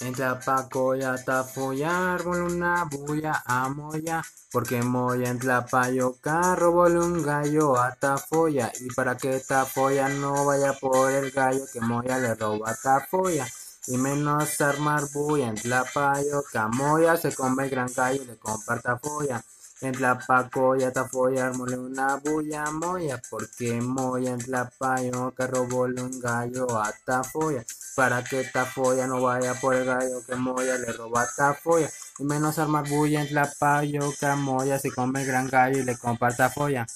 En Tlapacoya, Tafoya, árbol una bulla a Moya, porque Moya en Tlapayoca robó un gallo a Tafoya, y para que Tafoya no vaya por el gallo que Moya le roba Tafoya, y menos armar bulla en Tlapayoca, Moya se come el gran gallo y le compra Tafoya. En Tlapacoya, Tafoya, armóle una bulla Moya, porque Moya en Tlapayoca robóle un gallo a Tafoya, para que Tafoya no vaya por el gallo que Moya le roba a Tafoya, y menos armar bulla en Tlapayoca, Moya se come el gran gallo y le compra Tafoya.